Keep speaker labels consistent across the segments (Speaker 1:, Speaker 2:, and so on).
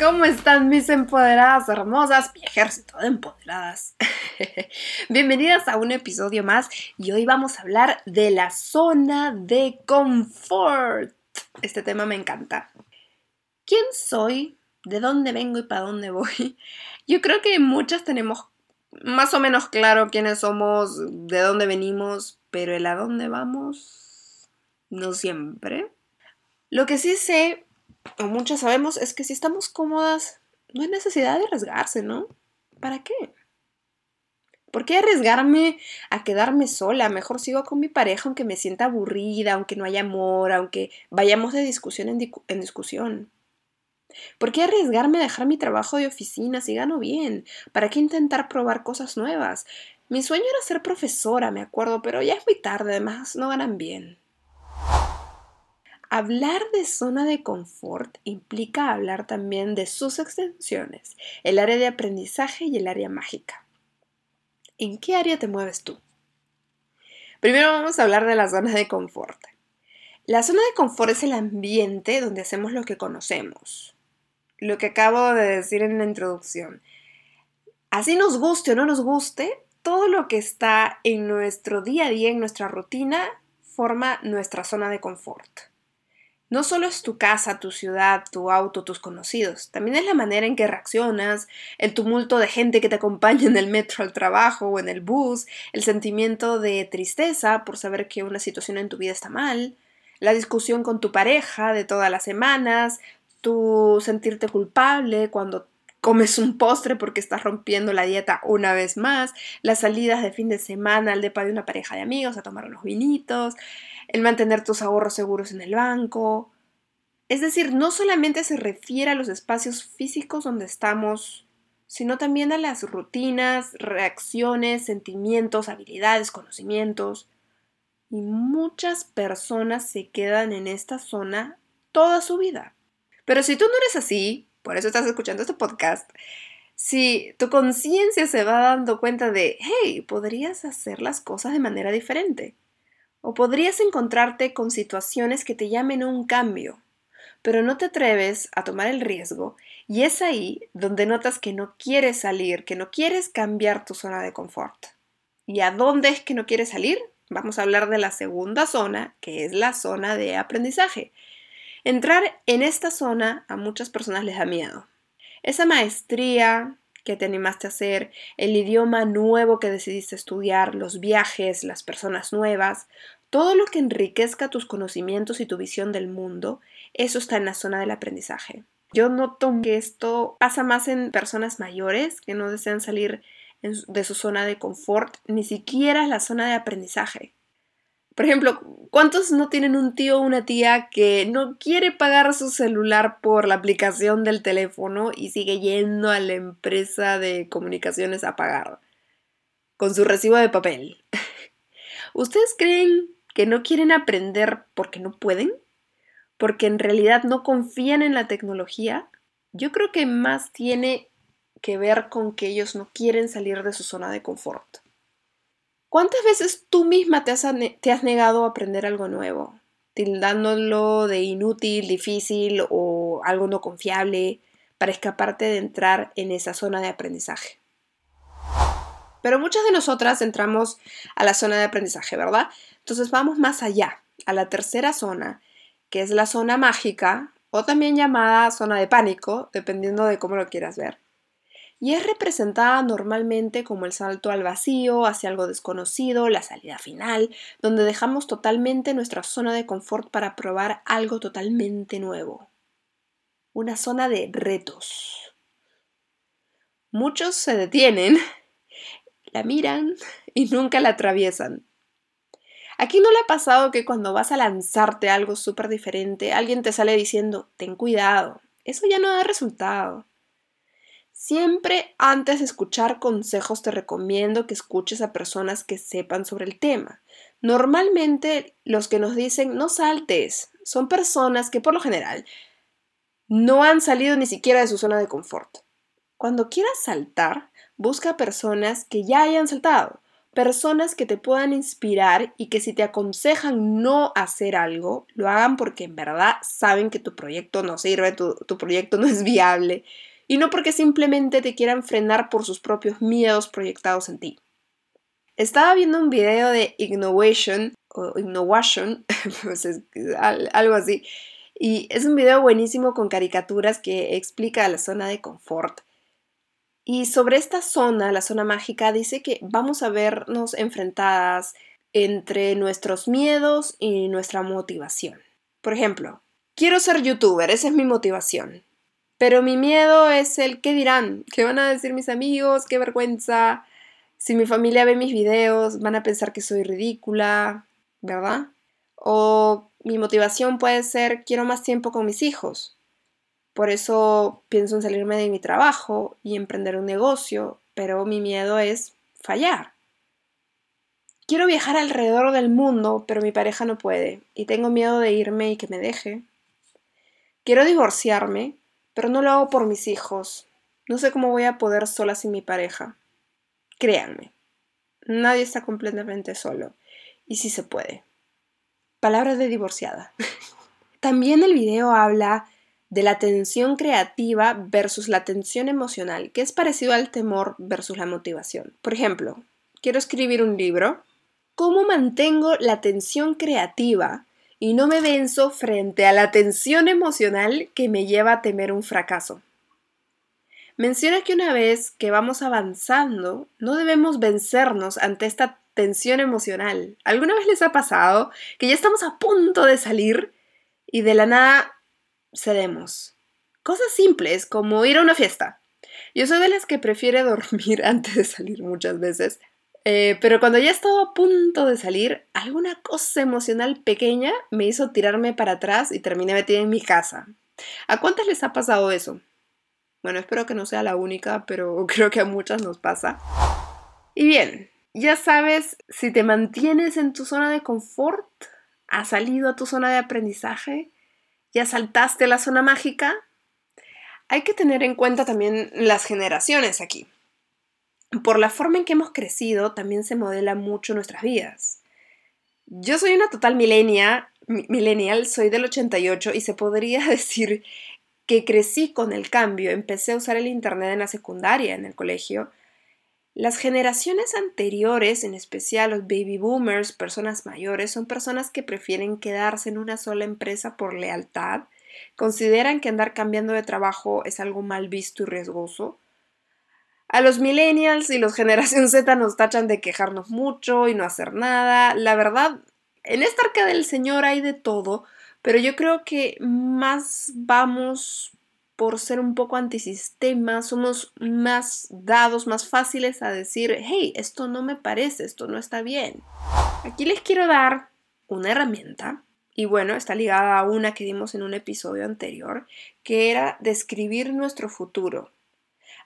Speaker 1: ¿Cómo están mis empoderadas hermosas? Mi ejército de empoderadas. Bienvenidas a un episodio más y hoy vamos a hablar de la zona de confort. Este tema me encanta. ¿Quién soy? ¿De dónde vengo y para dónde voy? Yo creo que muchas tenemos más o menos claro quiénes somos, de dónde venimos, pero el a dónde vamos no siempre. Lo que sí sé o muchas sabemos, es que si estamos cómodas, no hay necesidad de arriesgarse, ¿no? ¿Para qué? ¿Por qué arriesgarme a quedarme sola? Mejor sigo con mi pareja aunque me sienta aburrida, aunque no haya amor, aunque vayamos de discusión en, en discusión. ¿Por qué arriesgarme a dejar mi trabajo de oficina si gano bien? ¿Para qué intentar probar cosas nuevas? Mi sueño era ser profesora, me acuerdo, pero ya es muy tarde, además no ganan bien. Hablar de zona de confort implica hablar también de sus extensiones, el área de aprendizaje y el área mágica. ¿En qué área te mueves tú? Primero vamos a hablar de la zona de confort. La zona de confort es el ambiente donde hacemos lo que conocemos, lo que acabo de decir en la introducción. Así nos guste o no nos guste, todo lo que está en nuestro día a día, en nuestra rutina, forma nuestra zona de confort. No solo es tu casa, tu ciudad, tu auto, tus conocidos, también es la manera en que reaccionas, el tumulto de gente que te acompaña en el metro al trabajo o en el bus, el sentimiento de tristeza por saber que una situación en tu vida está mal, la discusión con tu pareja de todas las semanas, tu sentirte culpable cuando comes un postre porque estás rompiendo la dieta una vez más, las salidas de fin de semana al depa de una pareja de amigos a tomar unos vinitos, el mantener tus ahorros seguros en el banco. Es decir, no solamente se refiere a los espacios físicos donde estamos, sino también a las rutinas, reacciones, sentimientos, habilidades, conocimientos. Y muchas personas se quedan en esta zona toda su vida. Pero si tú no eres así, por eso estás escuchando este podcast, si tu conciencia se va dando cuenta de, hey, podrías hacer las cosas de manera diferente. O podrías encontrarte con situaciones que te llamen a un cambio, pero no te atreves a tomar el riesgo y es ahí donde notas que no quieres salir, que no quieres cambiar tu zona de confort. ¿Y a dónde es que no quieres salir? Vamos a hablar de la segunda zona, que es la zona de aprendizaje. Entrar en esta zona a muchas personas les da miedo. Esa maestría, que te animaste a hacer, el idioma nuevo que decidiste estudiar, los viajes, las personas nuevas, todo lo que enriquezca tus conocimientos y tu visión del mundo, eso está en la zona del aprendizaje. Yo noto que esto pasa más en personas mayores que no desean salir de su zona de confort, ni siquiera la zona de aprendizaje. Por ejemplo, ¿cuántos no tienen un tío o una tía que no quiere pagar su celular por la aplicación del teléfono y sigue yendo a la empresa de comunicaciones a pagar con su recibo de papel? ¿Ustedes creen que no quieren aprender porque no pueden? ¿Porque en realidad no confían en la tecnología? Yo creo que más tiene que ver con que ellos no quieren salir de su zona de confort. ¿Cuántas veces tú misma te has, negado a aprender algo nuevo? tildándolo de inútil, difícil o algo no confiable para escaparte de entrar en esa zona de aprendizaje. Pero muchas de nosotras entramos a la zona de aprendizaje, ¿verdad? Entonces vamos más allá, a la tercera zona, que es la zona mágica o también llamada zona de pánico, dependiendo de cómo lo quieras ver y es representada normalmente como el salto al vacío, hacia algo desconocido, la salida final, donde dejamos totalmente nuestra zona de confort para probar algo totalmente nuevo. Una zona de retos. Muchos se detienen, la miran y nunca la atraviesan. Aquí no le ha pasado que cuando vas a lanzarte algo súper diferente, alguien te sale diciendo, ten cuidado, Eso ya no da resultado. Siempre antes de escuchar consejos te recomiendo que escuches a personas que sepan sobre el tema. Normalmente los que nos dicen no saltes son personas que por lo general no han salido ni siquiera de su zona de confort. Cuando quieras saltar, busca personas que ya hayan saltado, personas que te puedan inspirar y que si te aconsejan no hacer algo, lo hagan porque en verdad saben que tu proyecto no sirve, tu, tu proyecto no es viable y no porque simplemente te quieran frenar por sus propios miedos proyectados en ti. Estaba viendo un video de Innovation o Innovation, pues algo así, y es un video buenísimo con caricaturas que explica la zona de confort. Y sobre esta zona, la zona mágica, dice que vamos a vernos enfrentadas entre nuestros miedos y nuestra motivación. Por ejemplo, quiero ser youtuber, esa es mi motivación. Pero mi miedo es el qué dirán, qué van a decir mis amigos, qué vergüenza. Si mi familia ve mis videos, van a pensar que soy ridícula, ¿verdad? O mi motivación puede ser quiero más tiempo con mis hijos. Por eso pienso en salirme de mi trabajo y emprender un negocio, pero mi miedo es fallar. Quiero viajar alrededor del mundo, pero mi pareja no puede y tengo miedo de irme y que me deje. Quiero divorciarme, pero no lo hago por mis hijos. No sé cómo voy a poder sola sin mi pareja. Créanme, nadie está completamente solo. Y sí se puede. Palabras de divorciada. También el video habla de la tensión creativa versus la tensión emocional, que es parecido al temor versus la motivación. Por ejemplo, quiero escribir un libro. ¿Cómo mantengo la tensión creativa y no me venzo frente a la tensión emocional que me lleva a temer un fracaso. Menciona que una vez que vamos avanzando, no debemos vencernos ante esta tensión emocional. ¿Alguna vez les ha pasado que ya estamos a punto de salir y de la nada cedemos? Cosas simples como ir a una fiesta. Yo soy de las que prefiere dormir antes de salir muchas veces, eh, pero cuando ya estaba a punto de salir, alguna cosa emocional pequeña me hizo tirarme para atrás y terminé metida en mi casa. ¿A cuántas les ha pasado eso? Bueno, espero que no sea la única, pero creo que a muchas nos pasa. Y bien, ya sabes, si te mantienes en tu zona de confort, has salido a tu zona de aprendizaje, ya saltaste a la zona mágica, hay que tener en cuenta también las generaciones aquí por la forma en que hemos crecido, también se modela mucho nuestras vidas. Yo soy una total millennial, millennial, soy del 88 y se podría decir que crecí con el cambio. Empecé a usar el Internet en la secundaria, en el colegio. Las generaciones anteriores, en especial los baby boomers, personas mayores, son personas que prefieren quedarse en una sola empresa por lealtad, consideran que andar cambiando de trabajo es algo mal visto y riesgoso, a los millennials y los generación Z nos tachan de quejarnos mucho y no hacer nada. La verdad, en esta arca del Señor hay de todo, pero yo creo que más vamos por ser un poco antisistema, somos más dados, más fáciles a decir, hey, esto no me parece, esto no está bien. Aquí les quiero dar una herramienta, y bueno, está ligada a una que dimos en un episodio anterior, que era describir nuestro futuro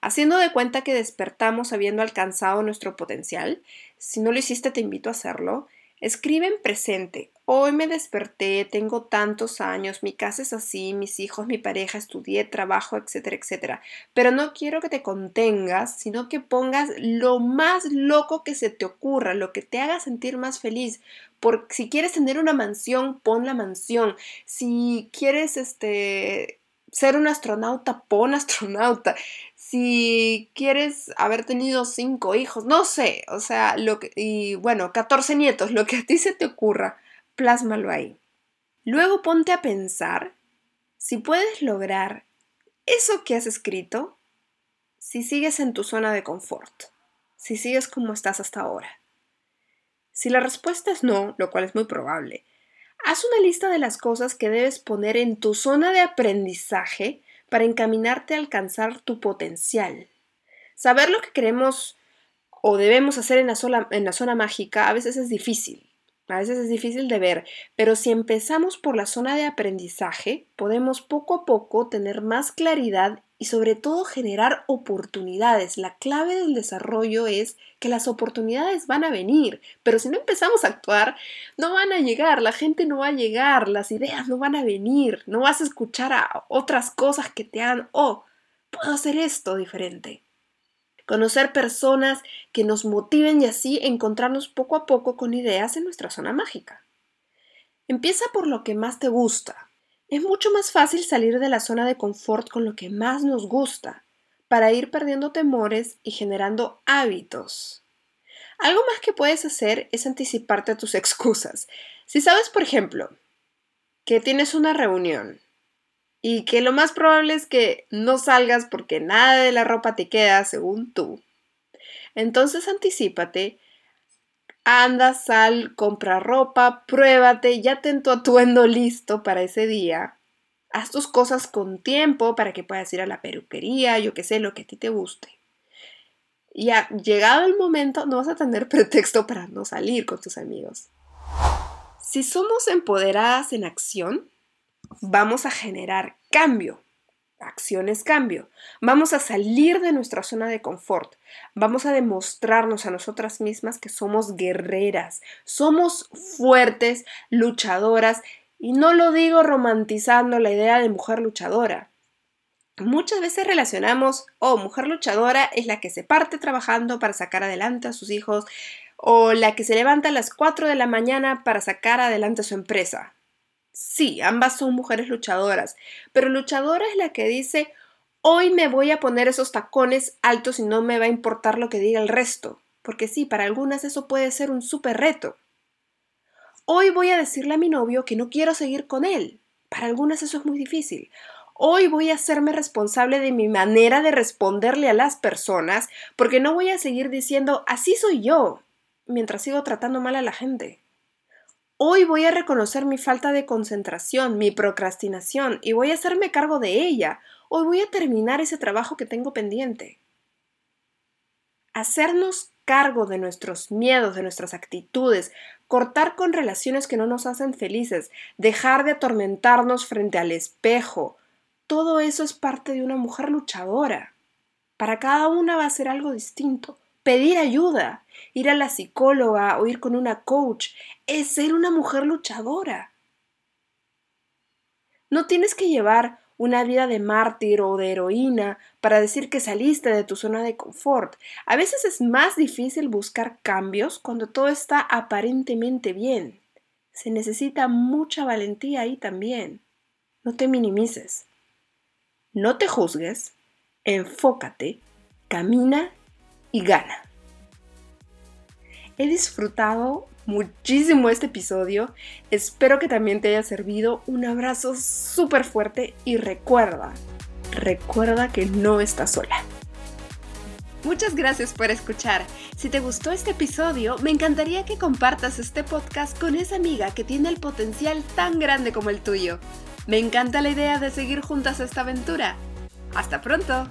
Speaker 1: haciendo de cuenta que despertamos habiendo alcanzado nuestro potencial. Si no lo hiciste, te invito a hacerlo. Escribe en presente. Hoy me desperté, tengo tantos años, mi casa es así, mis hijos, mi pareja, estudié, trabajo, etcétera, etcétera. Pero no quiero que te contengas, sino que pongas lo más loco que se te ocurra, lo que te haga sentir más feliz. Porque si quieres tener una mansión, pon la mansión. Si quieres este ser un astronauta, pon astronauta si quieres haber tenido cinco hijos, no sé, o sea, lo que, y bueno, 14 nietos, lo que a ti se te ocurra, plásmalo ahí. Luego ponte a pensar si puedes lograr eso que has escrito si sigues en tu zona de confort, si sigues como estás hasta ahora. Si la respuesta es no, lo cual es muy probable, haz una lista de las cosas que debes poner en tu zona de aprendizaje para encaminarte a alcanzar tu potencial. Saber lo que queremos o debemos hacer en la, zona mágica a veces es difícil. A veces es difícil de ver, pero si empezamos por la zona de aprendizaje, podemos poco a poco tener más claridad y sobre todo generar oportunidades. La clave del desarrollo es que las oportunidades van a venir, pero si no empezamos a actuar, no van a llegar, la gente no va a llegar, las ideas no van a venir, no vas a escuchar a otras cosas que te hagan, oh, puedo hacer esto diferente conocer personas que nos motiven y así encontrarnos poco a poco con ideas en nuestra zona mágica. Empieza por lo que más te gusta. Es mucho más fácil salir de la zona de confort con lo que más nos gusta, para ir perdiendo temores y generando hábitos. Algo más que puedes hacer es anticiparte a tus excusas. Si sabes, por ejemplo, que tienes una reunión y que lo más probable es que no salgas porque nada de la ropa te queda según tú. Entonces anticipate, anda, sal, compra ropa, pruébate, ya ten tu atuendo listo para ese día. Haz tus cosas con tiempo para que puedas ir a la peluquería, yo que sé, lo que a ti te guste. Y ya llegado el momento, no vas a tener pretexto para no salir con tus amigos. Si somos empoderadas en acción, vamos a generar cambio. Acciones cambio. Vamos a salir de nuestra zona de confort. Vamos a demostrarnos a nosotras mismas que somos guerreras, somos fuertes, luchadoras, y no lo digo romantizando la idea de mujer luchadora. Muchas veces relacionamos, oh, mujer luchadora es la que se parte trabajando para sacar adelante a sus hijos, o la que se levanta a las 4 de la mañana para sacar adelante a su empresa. Sí, ambas son mujeres luchadoras, pero luchadora es la que dice, hoy me voy a poner esos tacones altos y no me va a importar lo que diga el resto, porque sí, para algunas eso puede ser un súper reto. Hoy voy a decirle a mi novio que no quiero seguir con él. Para algunas eso es muy difícil. Hoy voy a hacerme responsable de mi manera de responderle a las personas porque no voy a seguir diciendo así soy yo mientras sigo tratando mal a la gente. Hoy voy a reconocer mi falta de concentración, mi procrastinación y voy a hacerme cargo de ella. Hoy voy a terminar ese trabajo que tengo pendiente. Hacernos cargo de nuestros miedos, de nuestras actitudes, cortar con relaciones que no nos hacen felices, dejar de atormentarnos frente al espejo, todo eso es parte de una mujer luchadora. Para cada una va a ser algo distinto pedir ayuda, ir a la psicóloga o ir con una coach, es ser una mujer luchadora. No tienes que llevar una vida de mártir o de heroína para decir que saliste de tu zona de confort. A veces es más difícil buscar cambios cuando todo está aparentemente bien. Se necesita mucha valentía ahí también. No te minimices. No te juzgues. Enfócate. Camina y gana. He disfrutado muchísimo este episodio. Espero que también te haya servido. Un abrazo súper fuerte y recuerda, recuerda que no estás sola. Muchas gracias por escuchar. Si te gustó este episodio, me encantaría que compartas este podcast con esa amiga que tiene el potencial tan grande como el tuyo. Me encanta la idea de seguir juntas esta aventura. Hasta pronto.